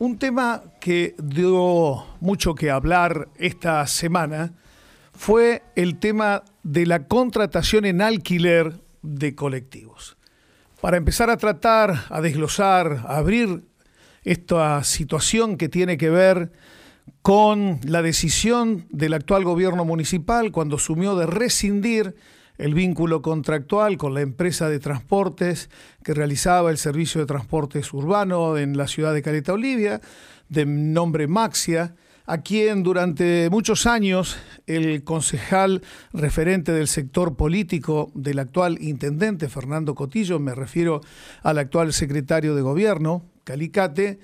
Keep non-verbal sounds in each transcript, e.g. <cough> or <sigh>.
Un tema que dio mucho que hablar esta semana fue el tema de la contratación en alquiler de colectivos. Para empezar a tratar, a desglosar, a abrir esta situación que tiene que ver con la decisión del actual gobierno municipal cuando asumió de rescindir el vínculo contractual con la empresa de transportes que realizaba el servicio de transportes urbano en la ciudad de Caleta Olivia, de nombre Maxia, a quien durante muchos años el concejal referente del sector político del actual intendente Fernando Cotillo, me refiero al actual secretario de gobierno, Calicate,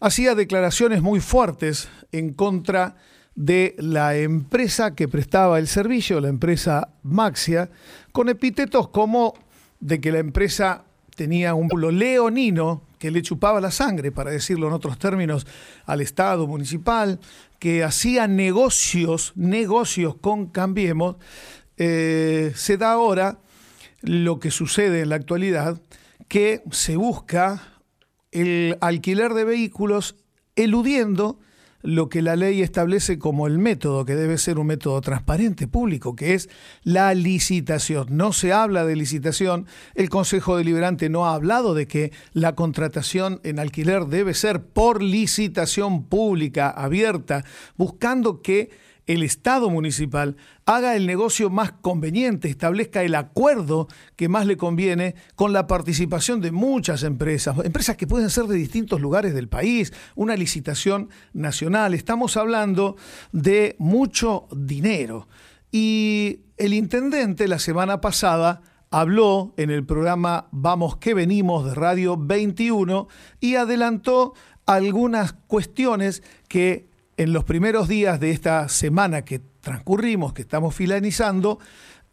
hacía declaraciones muy fuertes en contra de de la empresa que prestaba el servicio, la empresa Maxia, con epítetos como de que la empresa tenía un pueblo leonino que le chupaba la sangre, para decirlo en otros términos, al Estado municipal, que hacía negocios, negocios con Cambiemos, eh, se da ahora lo que sucede en la actualidad, que se busca el alquiler de vehículos eludiendo lo que la ley establece como el método, que debe ser un método transparente, público, que es la licitación. No se habla de licitación, el Consejo Deliberante no ha hablado de que la contratación en alquiler debe ser por licitación pública, abierta, buscando que el Estado municipal haga el negocio más conveniente, establezca el acuerdo que más le conviene con la participación de muchas empresas, empresas que pueden ser de distintos lugares del país, una licitación nacional. Estamos hablando de mucho dinero. Y el intendente la semana pasada habló en el programa Vamos que venimos de Radio 21 y adelantó algunas cuestiones que en los primeros días de esta semana que transcurrimos, que estamos filanizando,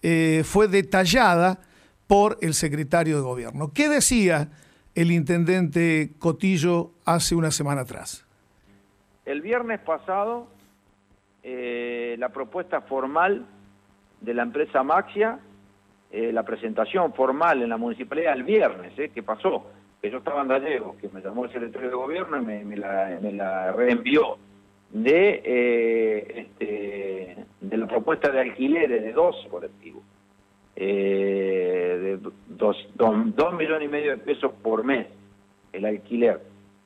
eh, fue detallada por el secretario de gobierno. ¿Qué decía el intendente Cotillo hace una semana atrás? El viernes pasado, eh, la propuesta formal de la empresa Maxia, eh, la presentación formal en la municipalidad el viernes, ¿qué pasó? Que yo estaba en Gallego, que me llamó el secretario de gobierno y me, la, me la reenvió de, eh, este, de la propuesta de alquileres de dos colectivos, eh, de dos, dos, millones y medio de pesos por mes, el alquiler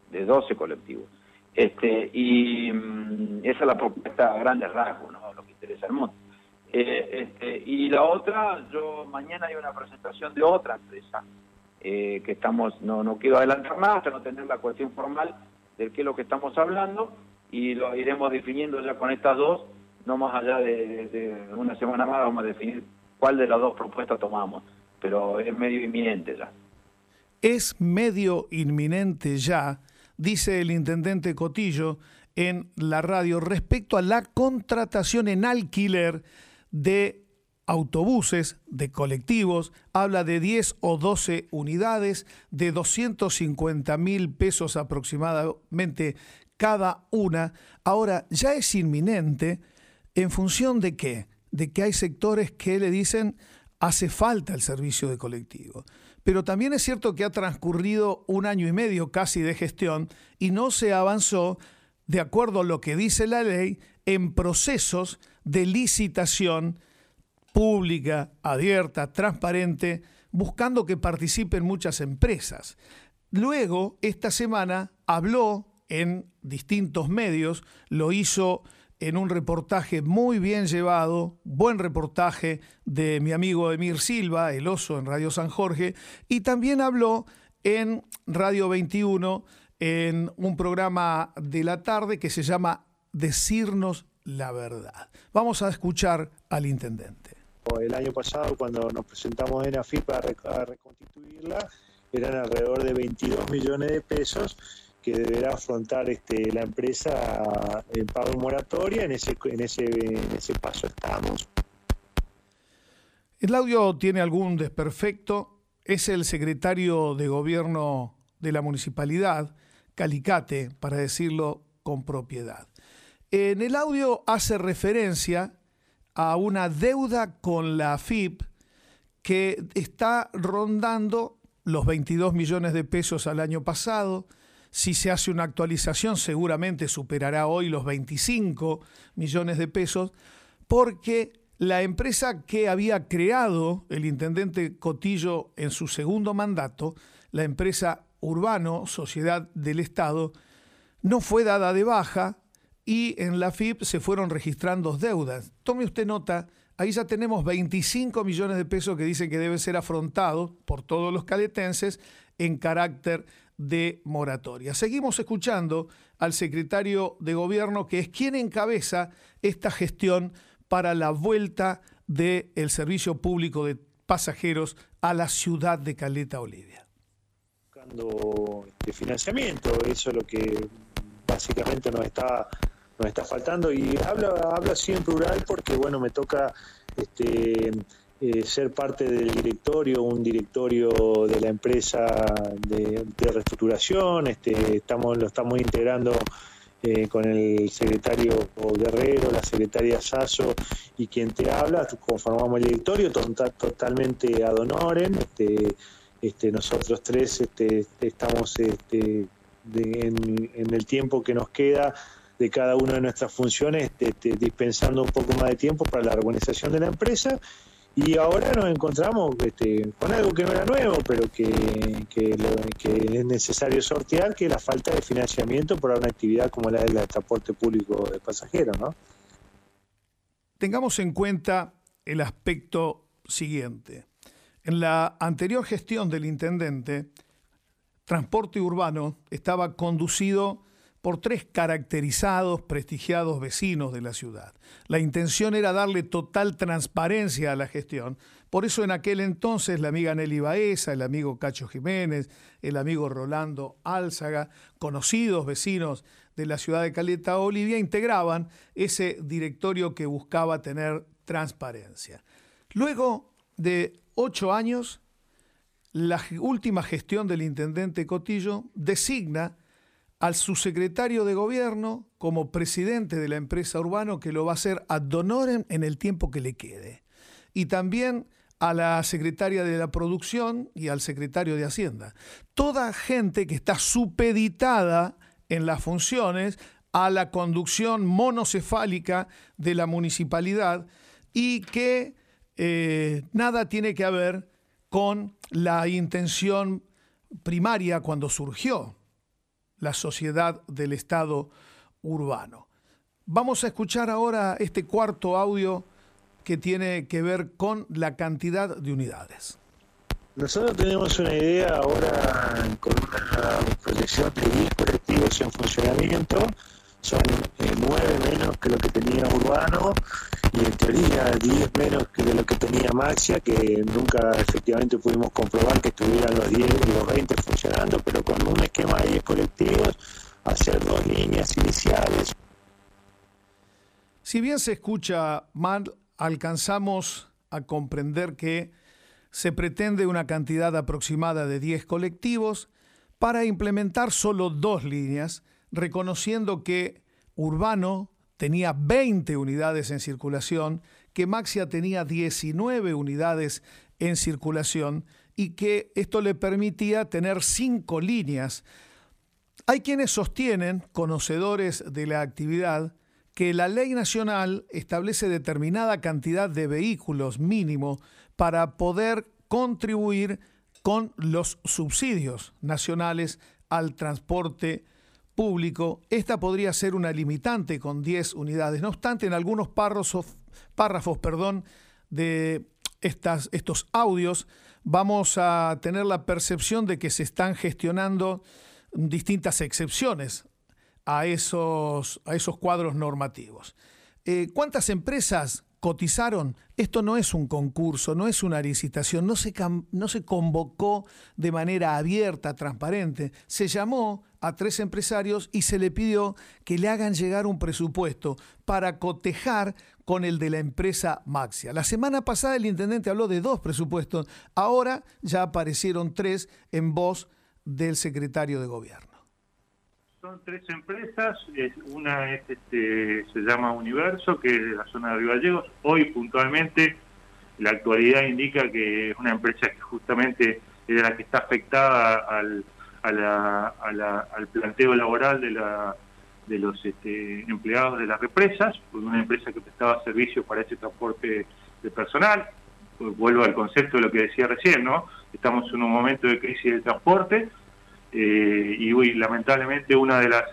de 12 colectivos. Este, y mm, esa es la propuesta a grandes rasgos, ¿no? lo que interesa al mundo. Eh, este, y la otra, yo mañana hay una presentación de otra empresa, que estamos, no, no quiero adelantar más hasta no tener la cuestión formal de qué es lo que estamos hablando, y lo iremos definiendo ya con estas dos, no más allá de, una semana más vamos a definir cuál de las dos propuestas tomamos, pero es medio inminente ya. Es medio inminente ya, dice el intendente Cotillo en la radio, respecto a la contratación en alquiler de autobuses, de colectivos, habla de 10 o 12 unidades, de 250 mil pesos aproximadamente cada una, ahora ya es inminente en función de qué? De que hay sectores que le dicen hace falta el servicio de colectivo. Pero también es cierto que ha transcurrido un año y medio casi de gestión y no se avanzó, de acuerdo a lo que dice la ley, en procesos de licitación pública, abierta, transparente, buscando que participen muchas empresas. Luego, esta semana, habló en distintos medios, lo hizo en un reportaje muy bien llevado, buen reportaje de mi amigo Emir Silva, el oso en Radio San Jorge, y también habló en Radio 21 en un programa de la tarde que se llama Decirnos la verdad. Vamos a escuchar al intendente. El año pasado, cuando nos presentamos en AFIP para reconstituirla, eran alrededor de 22 millones de pesos que deberá afrontar este, la empresa en pago moratoria. En ese, en, ese, en ese paso estamos. El audio tiene algún desperfecto. Es el secretario de gobierno de la municipalidad, Calicate, para decirlo con propiedad. En el audio hace referencia a una deuda con la AFIP que está rondando los 22 millones de pesos al año pasado, Si se hace una actualización, seguramente superará hoy los 25 millones de pesos, porque la empresa que había creado el intendente Cotillo en su segundo mandato, la empresa Urbano, Sociedad del Estado, no fue dada de baja y en la FIP se fueron registrando deudas. Tome usted nota, ahí ya tenemos 25 millones de pesos que dicen que debe ser afrontado por todos los caletenses en carácter de moratoria. Seguimos escuchando al secretario de gobierno, que es quien encabeza esta gestión para la vuelta del servicio público de pasajeros a la ciudad de Caleta Olivia. Buscando este financiamiento, eso es lo que básicamente nos está nos está faltando y habla habla así en plural porque bueno me toca este eh, ser parte del directorio, un directorio de la empresa de, reestructuración, este, estamos, lo estamos integrando eh, con el secretario Guerrero, la secretaria Sasso y quien te habla, conformamos el directorio totalmente ad honorem, este, este, nosotros tres este, estamos este, en, el tiempo que nos queda de cada una de nuestras funciones, este, dispensando un poco más de tiempo para la organización de la empresa y ahora nos encontramos este, con algo que no era nuevo, pero que, es necesario sortear, que es la falta de financiamiento para una actividad como la del transporte público de pasajeros. ¿no? Tengamos en cuenta el aspecto siguiente. En la anterior gestión del intendente, transporte urbano estaba conducido por tres caracterizados, prestigiados vecinos de la ciudad. La intención era darle total transparencia a la gestión. Por eso en aquel entonces la amiga Nelly Baeza, el amigo Cacho Jiménez, el amigo Rolando Álzaga, conocidos vecinos de la ciudad de Caleta Olivia, integraban ese directorio que buscaba tener transparencia. Luego de ocho años, la última gestión del intendente Cotillo designa al subsecretario de gobierno como presidente de la empresa Urbano, que lo va a hacer ad honorem en el tiempo que le quede. Y también a la secretaria de la producción y al secretario de Hacienda. Toda gente que está supeditada en las funciones a la conducción monocefálica de la municipalidad y que eh, nada tiene que ver con la intención primaria cuando surgió la sociedad del Estado urbano. Vamos a escuchar ahora este cuarto audio que tiene que ver con la cantidad de unidades. Nosotros tenemos una idea ahora con una proyección de 10 colectivos en funcionamiento, son eh, 9 menos que lo que tenía Urbano y en teoría 10 menos que de lo que tenía Maxia, que nunca efectivamente pudimos comprobar que estuvieran los 10 y los 20 funcionando, pero con un esquema de 10 colectivos, hacer dos líneas iniciales. Si bien se escucha mal, alcanzamos a comprender que se pretende una cantidad aproximada de 10 colectivos para implementar solo dos líneas, reconociendo que Urbano tenía 20 unidades en circulación, que Maxia tenía 19 unidades en circulación y que esto le permitía tener cinco líneas. Hay quienes sostienen, conocedores de la actividad, que la ley nacional establece determinada cantidad de vehículos mínimo para poder contribuir con los subsidios nacionales al transporte público, esta podría ser una limitante con 10 unidades. No obstante, en algunos párrafos, párrafos perdón, de estas, estos audios vamos a tener la percepción de que se están gestionando distintas excepciones a esos, a esos cuadros normativos. Eh, ¿Cuántas empresas cotizaron, esto no es un concurso, no es una licitación, no se, no se convocó de manera abierta, transparente, se llamó a tres empresarios y se le pidió que le hagan llegar un presupuesto para cotejar con el de la empresa Maxia. La semana pasada el intendente habló de dos presupuestos, ahora ya aparecieron tres en voz del secretario de gobierno. Son tres empresas, una es, este, se llama Universo, que es de la zona de Río Gallegos. Hoy puntualmente la actualidad indica que es una empresa que justamente es la que está afectada al, al planteo laboral de, la, de los este, empleados de las represas, una empresa que prestaba servicios para ese transporte de personal. Vuelvo al concepto de lo que decía recién, ¿no? Estamos en un momento de crisis del transporte eh, y hoy, lamentablemente una de las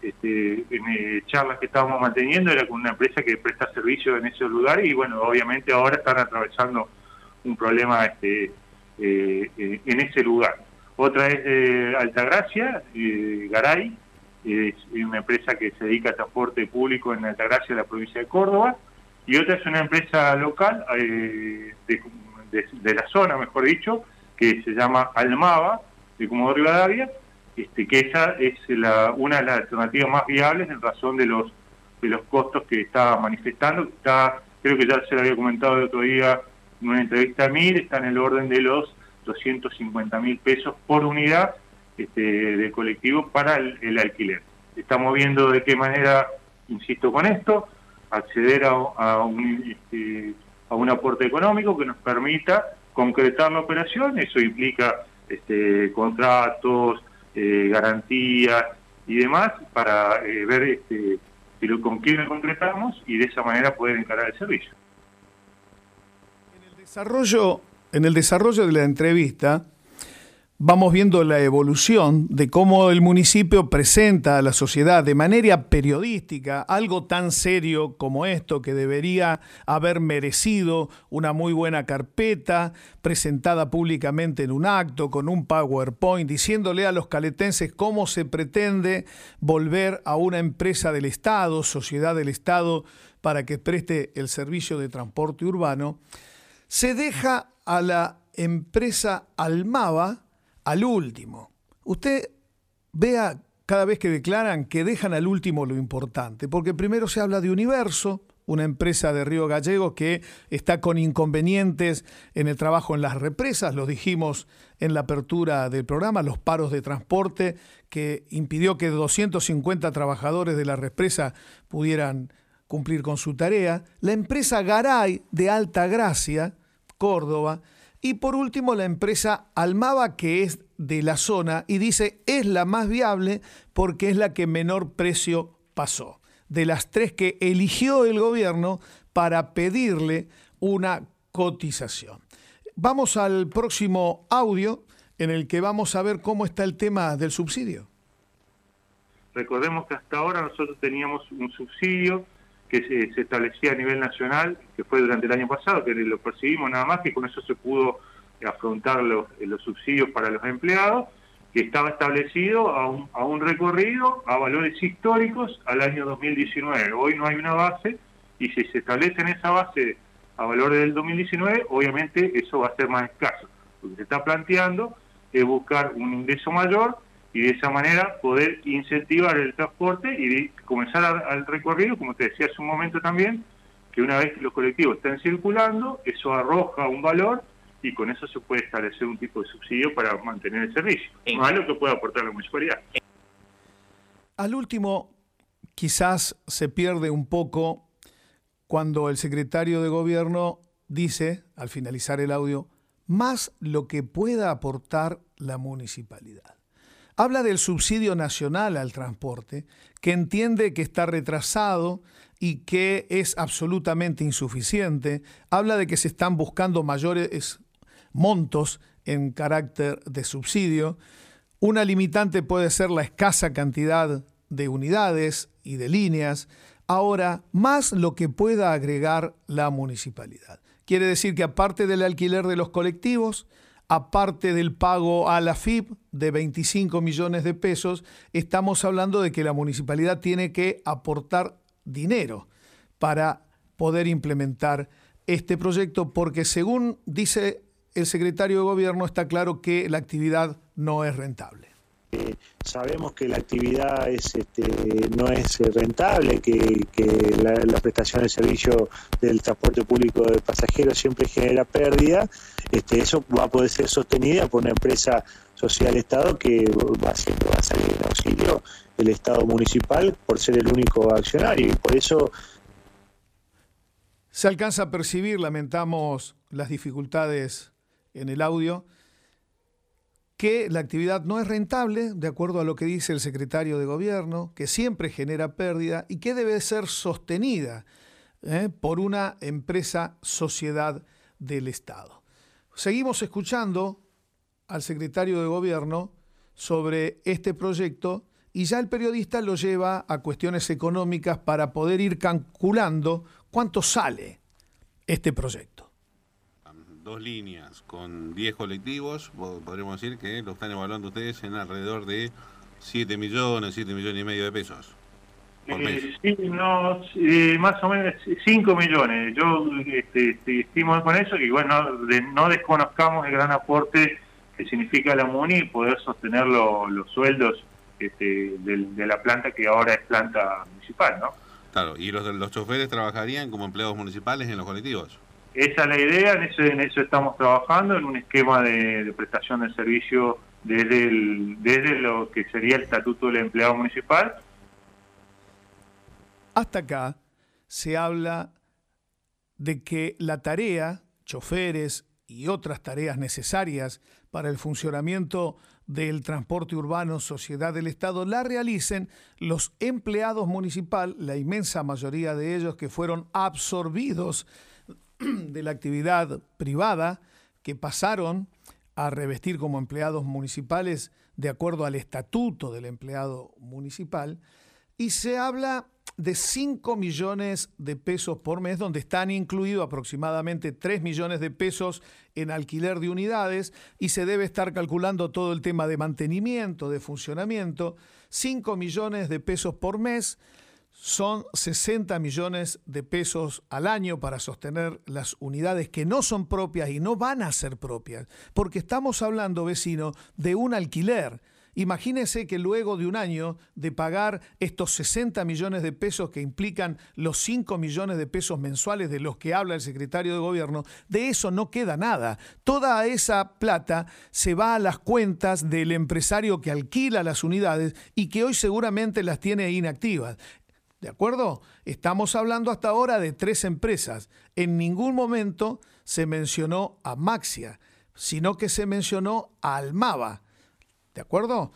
este, eh, charlas que estábamos manteniendo era con una empresa que presta servicio en ese lugar y bueno, obviamente ahora están atravesando un problema este, eh, en ese lugar. Otra es Altagracia, Garay, es una empresa que se dedica a transporte público en Altagracia, de la provincia de Córdoba, y otra es una empresa local de, de, la zona, mejor dicho, que se llama Almaba, de Comodoro Rivadavia, este, que esa es la, una de las alternativas más viables en razón de los costos que está manifestando. Está, creo que ya se lo había comentado el otro día en una entrevista a MIR, está en el orden de los 250 mil pesos por unidad este, de colectivo para el, alquiler. Estamos viendo de qué manera, insisto con esto, acceder a, un, este, a un aporte económico que nos permita concretar la operación. Eso implica este, contratos, eh, garantías y demás para eh, ver este, con quién lo concretamos y de esa manera poder encarar el servicio. En el desarrollo, en el desarrollo de la entrevista, vamos viendo la evolución de cómo el municipio presenta a la sociedad de manera periodística algo tan serio como esto que debería haber merecido una muy buena carpeta presentada públicamente en un acto con un PowerPoint diciéndole a los caletenses cómo se pretende volver a una empresa del Estado, sociedad del Estado, para que preste el servicio de transporte urbano, se deja a la empresa Almaba al último. Usted vea cada vez que declaran que dejan al último lo importante, porque primero se habla de Universo, una empresa de Río Gallego que está con inconvenientes en el trabajo en las represas, lo dijimos en la apertura del programa, los paros de transporte que impidió que 250 trabajadores de la represa pudieran cumplir con su tarea, la empresa Garay de Alta Gracia, Córdoba, y por último, la empresa Almaba, que es de la zona, y dice es la más viable porque es la que menor precio pasó. De las tres que eligió el gobierno para pedirle una cotización. Vamos al próximo audio en el que vamos a ver cómo está el tema del subsidio. Recordemos que hasta ahora nosotros teníamos un subsidio que se, establecía a nivel nacional, que fue durante el año pasado, que lo percibimos nada más, que con eso se pudo afrontar los, los subsidios para los empleados, que estaba establecido a un, a un recorrido a valores históricos al año 2019. Hoy no hay una base y si se establece en esa base a valores del 2019, obviamente eso va a ser más escaso. Lo que se está planteando es buscar un ingreso mayor y de esa manera poder incentivar el transporte y comenzar al recorrido, como te decía hace un momento también, que una vez que los colectivos estén circulando, eso arroja un valor y con eso se puede establecer un tipo de subsidio para mantener el servicio, más lo que puede aportar la municipalidad. Al último, quizás se pierde un poco cuando el secretario de gobierno dice, al finalizar el audio, más lo que pueda aportar la municipalidad. Habla del subsidio nacional al transporte, que entiende que está retrasado y que es absolutamente insuficiente. Habla de que se están buscando mayores montos en carácter de subsidio. Una limitante puede ser la escasa cantidad de unidades y de líneas. Ahora, más lo que pueda agregar la municipalidad. Quiere decir que aparte del alquiler de los colectivos, aparte del pago a la FIP de 25 millones de pesos, estamos hablando de que la municipalidad tiene que aportar dinero para poder implementar este proyecto, porque según dice el secretario de Gobierno, está claro que la actividad no es rentable. Eh, sabemos que la actividad es, este, no es rentable, que, la, prestación de servicio del transporte público de pasajeros siempre genera pérdida. Este, eso va a poder ser sostenida por una empresa social Estado que va, siempre va a salir en auxilio del Estado municipal por ser el único accionario y por eso se alcanza a percibir, lamentamos las dificultades en el audio que la actividad no es rentable, de acuerdo a lo que dice el secretario de gobierno, que siempre genera pérdida y que debe ser sostenida ¿eh? por una empresa sociedad del Estado. Seguimos escuchando al secretario de gobierno sobre este proyecto y ya el periodista lo lleva a cuestiones económicas para poder ir calculando cuánto sale este proyecto. Dos líneas con 10 colectivos, podríamos decir que lo están evaluando ustedes en alrededor de 7 millones, 7 millones y medio de pesos. Eh, sí, no, más o menos 5 millones. Yo este, este, estimo con eso que bueno, no desconozcamos el gran aporte que significa la MUNI y poder sostener los sueldos este, de, la planta que ahora es planta municipal, ¿no? Claro, ¿y los, los choferes trabajarían como empleados municipales en los colectivos? Esa es la idea, en eso, en eso estamos trabajando, en un esquema de, prestación de servicio desde, desde lo que sería el estatuto del empleado municipal. Hasta acá se habla de que la tarea, choferes y otras tareas necesarias para el funcionamiento del transporte urbano Sociedad del Estado la realicen los empleados municipal, la inmensa mayoría de ellos que fueron absorbidos <clears throat> de la actividad privada, que pasaron a revestir como empleados municipales de acuerdo al estatuto del empleado municipal, y se habla de 5 millones de pesos por mes, donde están incluidos aproximadamente 3 millones de pesos en alquiler de unidades y se debe estar calculando todo el tema de mantenimiento, de funcionamiento. 5 millones de pesos por mes son 60 millones de pesos al año para sostener las unidades que no son propias y no van a ser propias, porque estamos hablando, vecino, de un alquiler Imagínese que luego de un año de pagar estos 60 millones de pesos que implican los 5 millones de pesos mensuales de los que habla el secretario de gobierno, de eso no queda nada. Toda esa plata se va a las cuentas del empresario que alquila las unidades y que hoy seguramente las tiene inactivas. ¿De acuerdo? Estamos hablando hasta ahora de tres empresas. En ningún momento se mencionó a Maxia, sino que se mencionó a Almaba. ¿De acuerdo?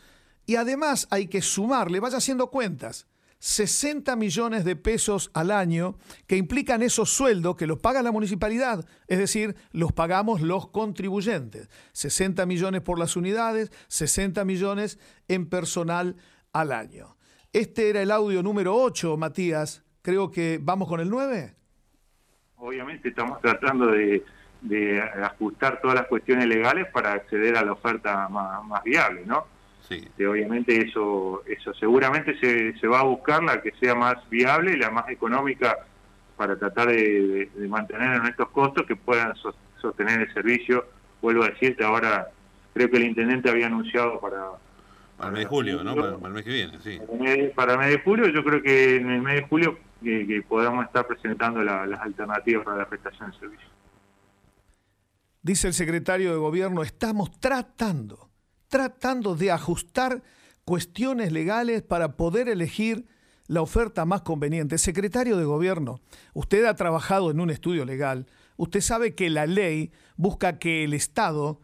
Y además hay que sumarle, vaya haciendo cuentas, 60 millones de pesos al año que implican esos sueldos que los paga la municipalidad, es decir, los pagamos los contribuyentes. 60 millones por las unidades, 60 millones en personal al año. Este era el audio número 8, Matías. Creo que vamos con el 9. Obviamente estamos tratando de de ajustar todas las cuestiones legales para acceder a la oferta más, viable, ¿no? Sí. obviamente eso, eso seguramente se, se va a buscar la que sea más viable y la más económica para tratar de, mantener en estos costos que puedan sostener el servicio. Vuelvo a decirte, ahora creo que el intendente había anunciado para... Para el mes de julio, ¿no? Para, el mes que viene, sí. Para el mes, de julio, yo creo que en el mes de julio que, podamos estar presentando las alternativas para la prestación de servicio dice el secretario de gobierno, estamos tratando, tratando de ajustar cuestiones legales para poder elegir la oferta más conveniente. Secretario de gobierno, usted ha trabajado en un estudio legal, usted sabe que la ley busca que el Estado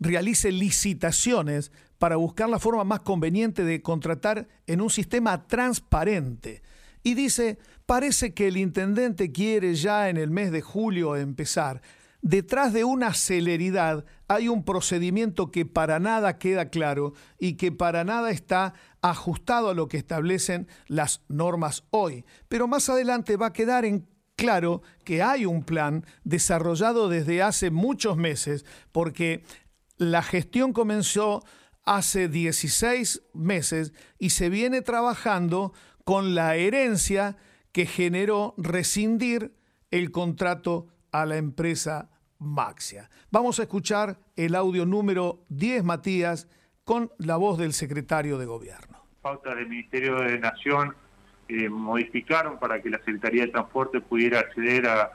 realice licitaciones para buscar la forma más conveniente de contratar en un sistema transparente. Y dice, parece que el intendente quiere ya en el mes de julio empezar detrás de una celeridad hay un procedimiento que para nada queda claro y que para nada está ajustado a lo que establecen las normas hoy. Pero más adelante va a quedar en claro que hay un plan desarrollado desde hace muchos meses porque la gestión comenzó hace 16 meses y se viene trabajando con la herencia que generó rescindir el contrato a la empresa Maxia. Vamos a escuchar el audio número 10, Matías, con la voz del secretario de Gobierno. Pautas del Ministerio de Nación eh, modificaron para que la Secretaría de Transporte pudiera acceder a,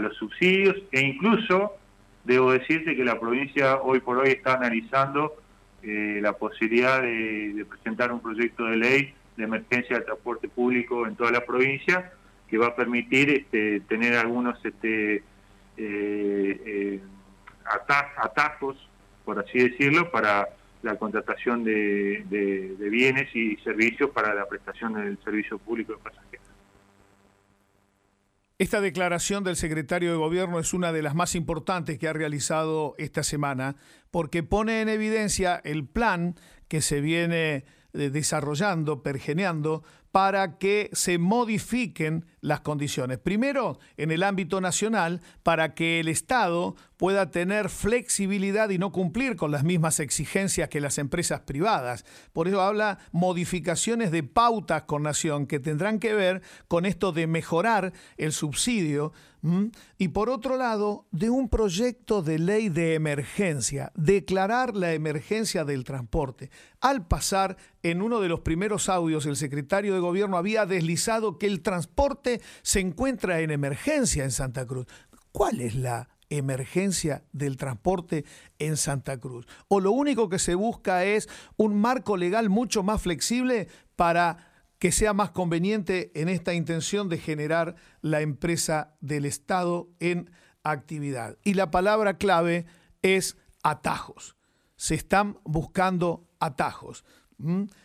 los subsidios e incluso debo decirte que la provincia hoy por hoy está analizando eh, la posibilidad de, presentar un proyecto de ley de emergencia de transporte público en toda la provincia que va a permitir este, tener algunos este, eh, eh atajos, por así decirlo, para, la contratación de, de bienes y servicios para la prestación del servicio público de pasajeros. Esta declaración del secretario de Gobierno es una de las más importantes que ha realizado esta semana porque pone en evidencia el plan que se viene eh, desarrollando, pergeneando, para que se modifiquen las condiciones. Primero, en el ámbito nacional, para que el Estado pueda tener flexibilidad y no cumplir con las mismas exigencias que las empresas privadas. Por eso habla modificaciones de pautas con nación que tendrán que ver con esto de mejorar el subsidio y por otro lado, de un proyecto de ley de emergencia, declarar la emergencia del transporte. Al pasar, en uno de los primeros audios, el secretario de Gobierno había deslizado que el transporte se encuentra en emergencia en Santa Cruz. ¿Cuál es la emergencia del transporte en Santa Cruz? ¿O lo único que se busca es un marco legal mucho más flexible para que sea más conveniente en esta intención de generar la empresa del Estado en actividad. Y la palabra clave es atajos. Se están buscando atajos.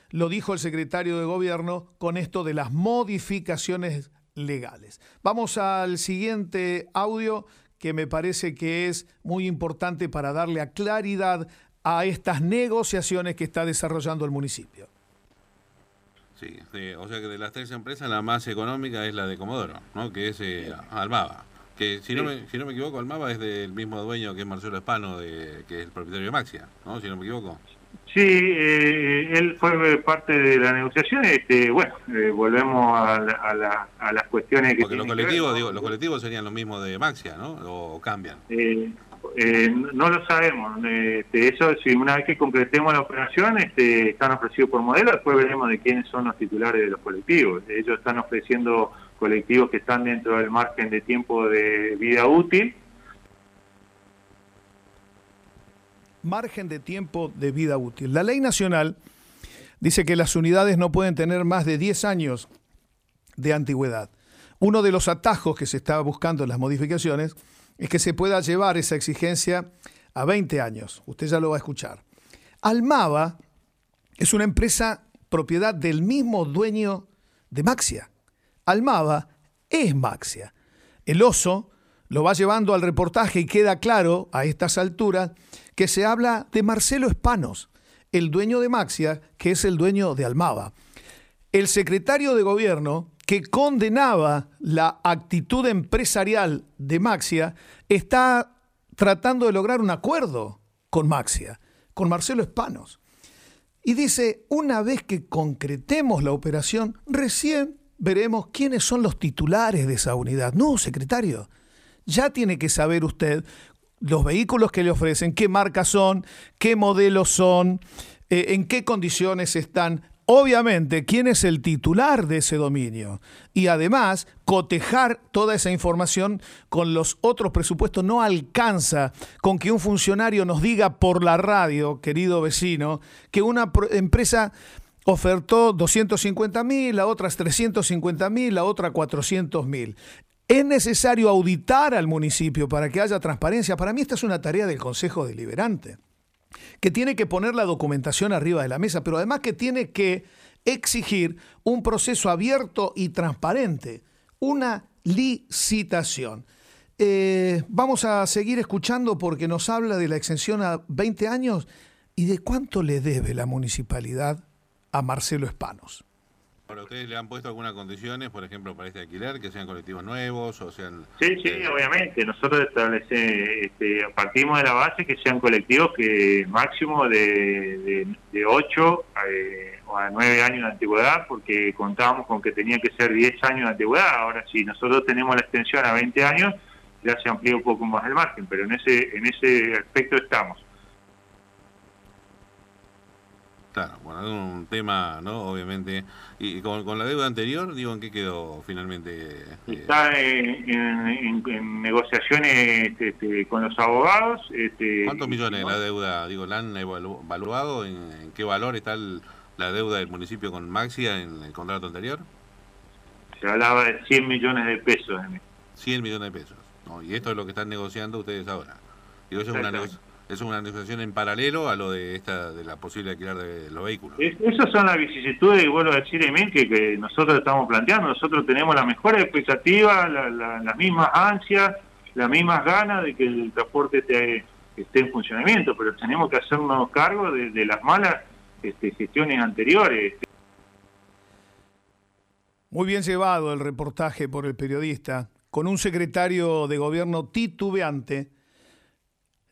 Lo dijo el secretario de Gobierno con esto de las modificaciones legales. Vamos al siguiente audio que me parece que es muy importante para darle a claridad a estas negociaciones que está desarrollando el municipio. Sí, o sea que de las tres empresas la más económica es la de Comodoro, ¿no? que es eh, Almaba. Que si, no me, si no me equivoco, Almaba es del mismo dueño que Marcelo Espano, de, que es el propietario de Maxia, ¿no? si no me equivoco. Sí, eh, él fue parte de la negociación. Este, bueno, eh, volvemos a, a, a, las cuestiones que. Porque los colectivos, digo, los colectivos serían los mismos de Maxia, ¿no? ¿O cambian? Eh, eh, no lo sabemos. Este, eso, si una vez que concretemos la operación, este, están ofrecidos por modelo, después veremos de quiénes son los titulares de los colectivos. Ellos están ofreciendo colectivos que están dentro del margen de tiempo de vida útil. Margen de tiempo de vida útil. La ley nacional dice que las unidades no pueden tener más de 10 años de antigüedad. Uno de los atajos que se estaba buscando en las modificaciones es que se pueda llevar esa exigencia a 20 años. Usted ya lo va a escuchar. Almaba es una empresa propiedad del mismo dueño de Maxia. Almaba es Maxia. El oso lo va llevando al reportaje y queda claro a estas alturas que se habla de Marcelo Espanos, el dueño de Maxia, que es el dueño de Almaba. El secretario de gobierno que condenaba la actitud empresarial de Maxia, está tratando de lograr un acuerdo con Maxia, con Marcelo Espanos. Y dice, una vez que concretemos la operación, recién veremos quiénes son los titulares de esa unidad. No, secretario, ya tiene que saber usted los vehículos que le ofrecen, qué marcas son, qué modelos son, eh, en qué condiciones están obviamente quién es el titular de ese dominio y además cotejar toda esa información con los otros presupuestos. No alcanza con que un funcionario nos diga por la radio, querido vecino, que una empresa ofertó 250 mil, la otra 350 mil, la otra 400 mil. Es necesario auditar al municipio para que haya transparencia. Para mí esta es una tarea del Consejo Deliberante que tiene que poner la documentación arriba de la mesa, pero además que tiene que exigir un proceso abierto y transparente, una licitación. Eh, vamos a seguir escuchando porque nos habla de la exención a 20 años y de cuánto le debe la municipalidad a Marcelo Espanos. ¿Para ustedes le han puesto algunas condiciones, por ejemplo, para este alquiler, que sean colectivos nuevos o sean... Sí, sí, eh, obviamente. Nosotros establecemos, este, partimos de la base que sean colectivos que máximo de, de, 8 eh, o a 9 años de antigüedad, porque contábamos con que tenía que ser 10 años de antigüedad. Ahora, si nosotros tenemos la extensión a 20 años, ya se amplía un poco más el margen, pero en ese, en ese aspecto estamos. Claro, bueno, es un tema, ¿no? Obviamente. ¿Y con, la deuda anterior, digo, en qué quedó finalmente? Este? Está en, negociaciones este, este, con los abogados. Este, ¿Cuántos millones la deuda? Digo, ¿la han evaluado? ¿En, qué valor está la deuda del municipio con Maxia en el contrato anterior? Se hablaba de 100 millones de pesos. 100 millones de pesos. ¿no? Y esto es lo que están negociando ustedes ahora. Digo, eso es una, es una negociación en paralelo a lo de esta de la posible alquiler de los vehículos. esas son las vicisitudes, y vuelvo a decir, Emil, que, que nosotros estamos planteando. Nosotros tenemos las mejores expectativas, las mismas ansias, las mismas ganas de que el transporte esté, esté en funcionamiento, pero tenemos que hacernos cargo de, las malas este, gestiones anteriores. Muy bien llevado el reportaje por el periodista, con un secretario de gobierno titubeante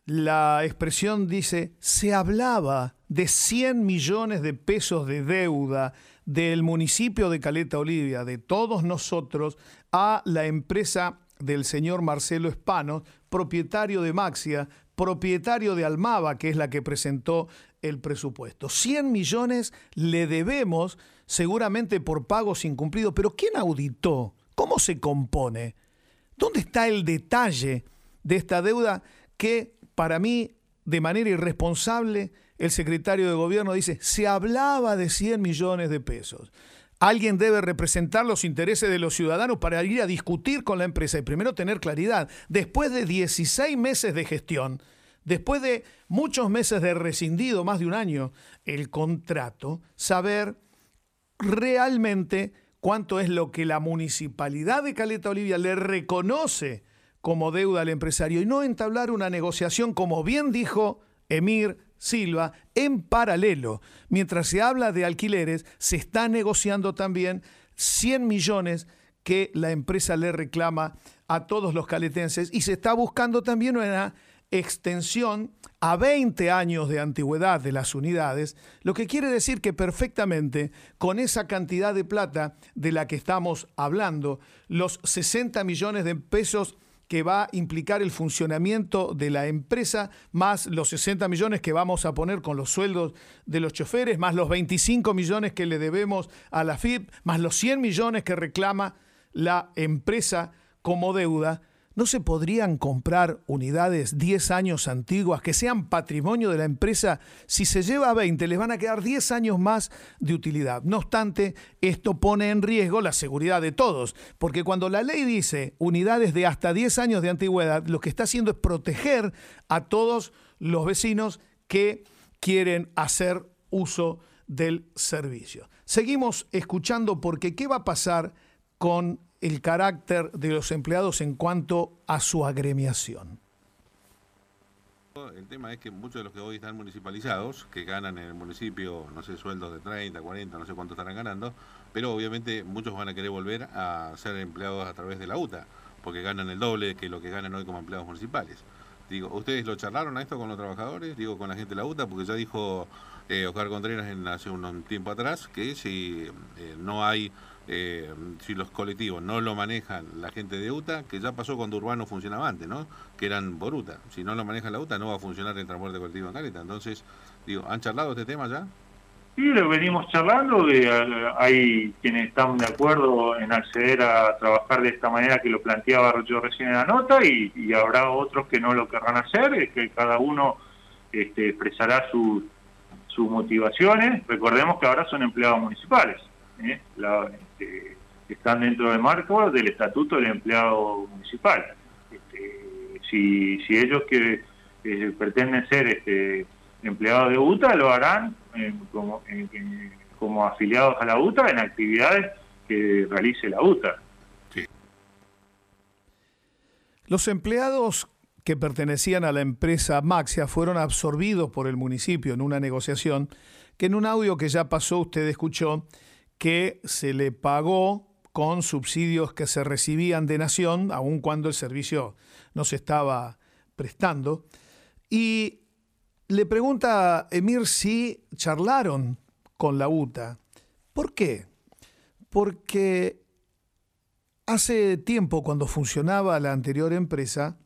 la expresión dice, se hablaba de 100 millones de pesos de deuda del municipio de Caleta Olivia, de todos nosotros, a la empresa del señor Marcelo Espano, propietario de Maxia, propietario de Almaba, que es la que presentó el presupuesto. 100 millones le debemos seguramente por pagos incumplidos, pero ¿quién auditó? ¿Cómo se compone? ¿Dónde está el detalle de esta deuda que para mí, de manera irresponsable, el secretario de gobierno dice, se hablaba de 100 millones de pesos. Alguien debe representar los intereses de los ciudadanos para ir a discutir con la empresa y primero tener claridad. Después de 16 meses de gestión, después de muchos meses de rescindido, más de un año, el contrato, saber realmente cuánto es lo que la municipalidad de Caleta Olivia le reconoce como deuda al empresario y no entablar una negociación, como bien dijo Emir Silva, en paralelo. Mientras se habla de alquileres, se está negociando también 100 millones que la empresa le reclama a todos los caletenses y se está buscando también una extensión a 20 años de antigüedad de las unidades, lo que quiere decir que perfectamente con esa cantidad de plata de la que estamos hablando, los 60 millones de pesos que va a implicar el funcionamiento de la empresa, más los 60 millones que vamos a poner con los sueldos de los choferes, más los 25 millones que le debemos a la FIP, más los 100 millones que reclama la empresa como deuda, ¿No se podrían comprar unidades 10 años antiguas que sean patrimonio de la empresa? Si se lleva a 20, les van a quedar 10 años más de utilidad. No obstante, esto pone en riesgo la seguridad de todos, porque cuando la ley dice unidades de hasta 10 años de antigüedad, lo que está haciendo es proteger a todos los vecinos que quieren hacer uso del servicio. Seguimos escuchando porque ¿qué va a pasar con el carácter de los empleados en cuanto a su agremiación? El tema es que muchos de los que hoy están municipalizados, que ganan en el municipio, no sé, sueldos de 30, 40, no sé cuánto estarán ganando, pero obviamente muchos van a querer volver a ser empleados a través de la UTA, porque ganan el doble que lo que ganan hoy como empleados municipales. Digo, ¿ustedes lo charlaron a esto con los trabajadores? Digo, con la gente de la UTA, porque ya dijo eh, Oscar Contreras en, hace un tiempo atrás que si eh, no hay eh, si los colectivos no lo manejan la gente de UTA, que ya pasó cuando Urbano funcionaba antes, ¿no? Que eran por UTA. Si no lo maneja la UTA, no va a funcionar el transporte colectivo en Caleta. Entonces, digo, ¿han charlado este tema ya? Sí, lo venimos charlando. Eh, hay quienes están de acuerdo en acceder a trabajar de esta manera que lo planteaba yo recién en la nota y, habrá otros que no lo querrán hacer, es que cada uno este, expresará sus motivaciones. Recordemos que ahora son empleados municipales. ¿Eh? La, este, están dentro del marco del estatuto del empleado municipal. Este, si, si ellos que eh, pretenden ser este, empleados de UTA, lo harán como, como afiliados a la UTA en actividades que realice la UTA. Los empleados que pertenecían a la empresa Maxia fueron absorbidos por el municipio en una negociación que en un audio que ya pasó usted escuchó que se le pagó con subsidios que se recibían de Nación, aun cuando el servicio no se estaba prestando. Y le pregunta a Emir si charlaron con la UTA. ¿Por qué? Porque hace tiempo, cuando funcionaba la anterior empresa,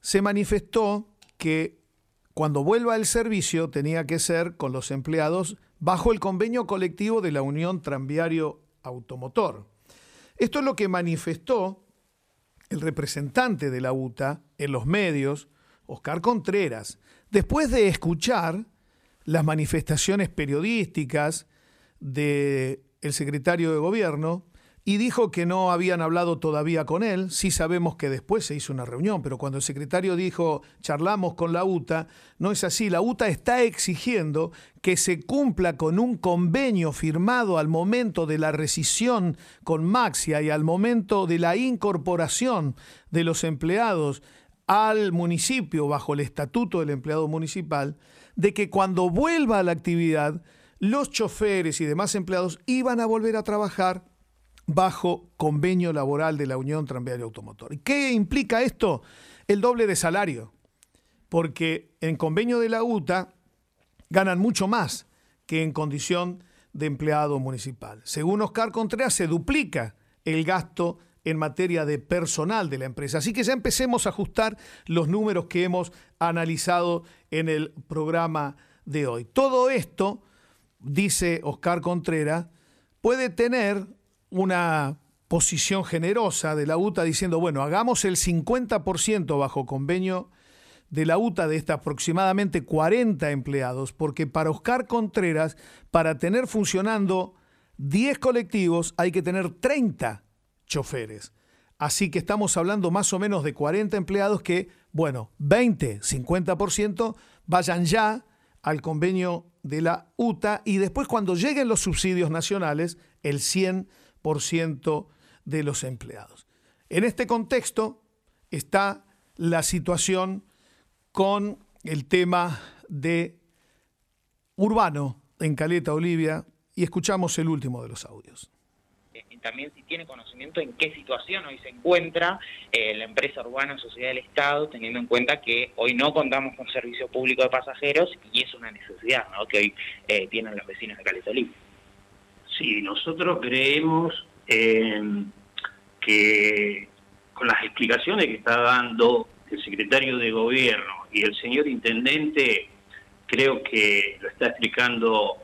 se manifestó que cuando vuelva el servicio tenía que ser con los empleados bajo el convenio colectivo de la Unión Tranviario Automotor. Esto es lo que manifestó el representante de la UTA en los medios, Oscar Contreras, después de escuchar las manifestaciones periodísticas del secretario de gobierno y dijo que no habían hablado todavía con él. Sí sabemos que después se hizo una reunión, pero cuando el secretario dijo charlamos con la UTA, no es así. La UTA está exigiendo que se cumpla con un convenio firmado al momento de la rescisión con Maxia y al momento de la incorporación de los empleados al municipio bajo el estatuto del empleado municipal, de que cuando vuelva a la actividad, los choferes y demás empleados iban a volver a trabajar bajo convenio laboral de la Unión Tranviaria Automotor. ¿Y qué implica esto? El doble de salario, porque en convenio de la UTA ganan mucho más que en condición de empleado municipal. Según Oscar Contreras, se duplica el gasto en materia de personal de la empresa. Así que ya empecemos a ajustar los números que hemos analizado en el programa de hoy. Todo esto, dice Oscar Contreras, puede tener una posición generosa de la UTA diciendo, bueno, hagamos el 50% bajo convenio de la UTA de estas aproximadamente 40 empleados, porque para Oscar Contreras, para tener funcionando 10 colectivos, hay que tener 30 choferes. Así que estamos hablando más o menos de 40 empleados que, bueno, 20, 50% vayan ya al convenio de la UTA y después cuando lleguen los subsidios nacionales, el 100% de los empleados. En este contexto está la situación con el tema de urbano en Caleta, Olivia, y escuchamos el último de los audios también si tiene conocimiento en qué situación hoy se encuentra eh, la empresa urbana Sociedad del Estado, teniendo en cuenta que hoy no contamos con servicio público de pasajeros y es una necesidad que hoy eh, tienen los vecinos de Caleta Olivia. Sí, nosotros creemos que con las explicaciones que está dando el secretario de gobierno y el señor intendente, creo que lo está explicando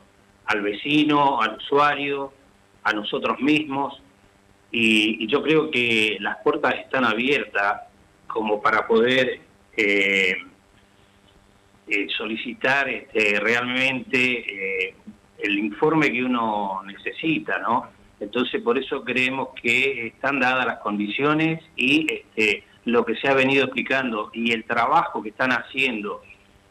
al vecino, al usuario, a nosotros mismos, y, yo creo que las puertas están abiertas como para poder eh, eh, solicitar este, realmente eh, el informe que uno necesita, ¿no? Entonces, por eso creemos que están dadas las condiciones y este, lo que se ha venido explicando y el trabajo que están haciendo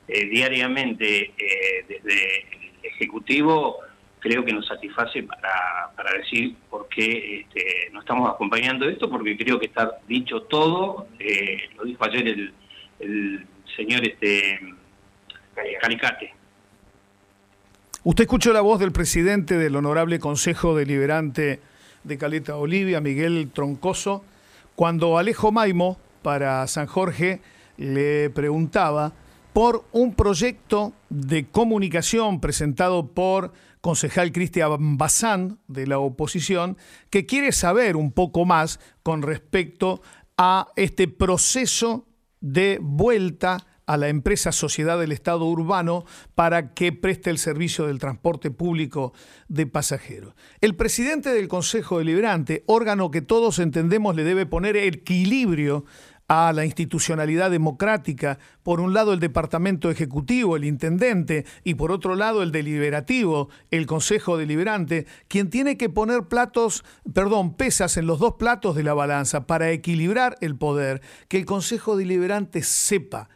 eh, diariamente eh, desde el Ejecutivo, creo que nos satisface para, para decir por qué este, no estamos acompañando esto, porque creo que está dicho todo, eh, lo dijo ayer el, el señor este, Calicate. Usted escuchó la voz del presidente del Honorable Consejo Deliberante de Caleta Olivia, Miguel Troncoso, cuando Alejo Maimo, para San Jorge, le preguntaba por un proyecto de comunicación presentado por concejal Cristian Bazán de la oposición, que quiere saber un poco más con respecto a este proceso de vuelta a la empresa Sociedad del Estado Urbano para que preste el servicio del transporte público de pasajeros. El presidente del Consejo Deliberante, órgano que todos entendemos le debe poner equilibrio a la institucionalidad democrática, por un lado el Departamento Ejecutivo, el Intendente, y por otro lado el Deliberativo, el Consejo Deliberante, quien tiene que poner platos, perdón, pesas en los dos platos de la balanza para equilibrar el poder, que el Consejo Deliberante sepa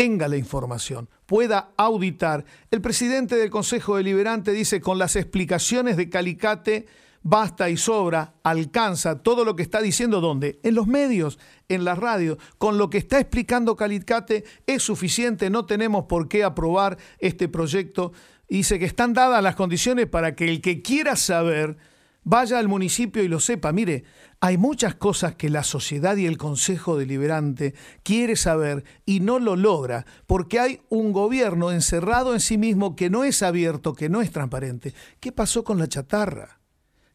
tenga la información, pueda auditar. El presidente del Consejo Deliberante dice, con las explicaciones de Calicate, basta y sobra, alcanza todo lo que está diciendo, ¿dónde? En los medios, en la radio. Con lo que está explicando Calicate es suficiente, no tenemos por qué aprobar este proyecto. Dice que están dadas las condiciones para que el que quiera saber vaya al municipio y lo sepa. Mire, hay muchas cosas que la sociedad y el Consejo Deliberante quiere saber y no lo logra porque hay un gobierno encerrado en sí mismo que no es abierto, que no es transparente. ¿Qué pasó con la chatarra?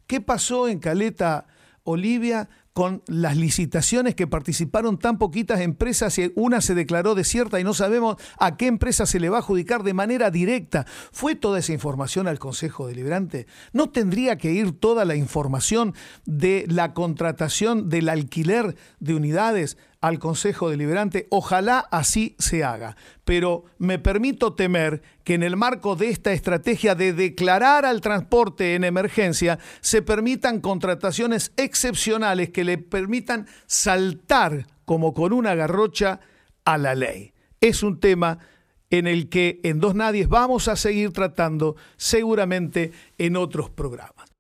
¿Qué pasó en Caleta Olivia con las licitaciones que participaron tan poquitas empresas y una se declaró desierta y no sabemos a qué empresa se le va a adjudicar de manera directa. ¿Fue toda esa información al Consejo Deliberante? ¿No tendría que ir toda la información de la contratación del alquiler de unidades al Consejo Deliberante. Ojalá así se haga. Pero me permito temer que en el marco de esta estrategia de declarar al transporte en emergencia se permitan contrataciones excepcionales que le permitan saltar como con una garrocha a la ley. Es un tema en el que en Dos Nadies vamos a seguir tratando seguramente en otros programas.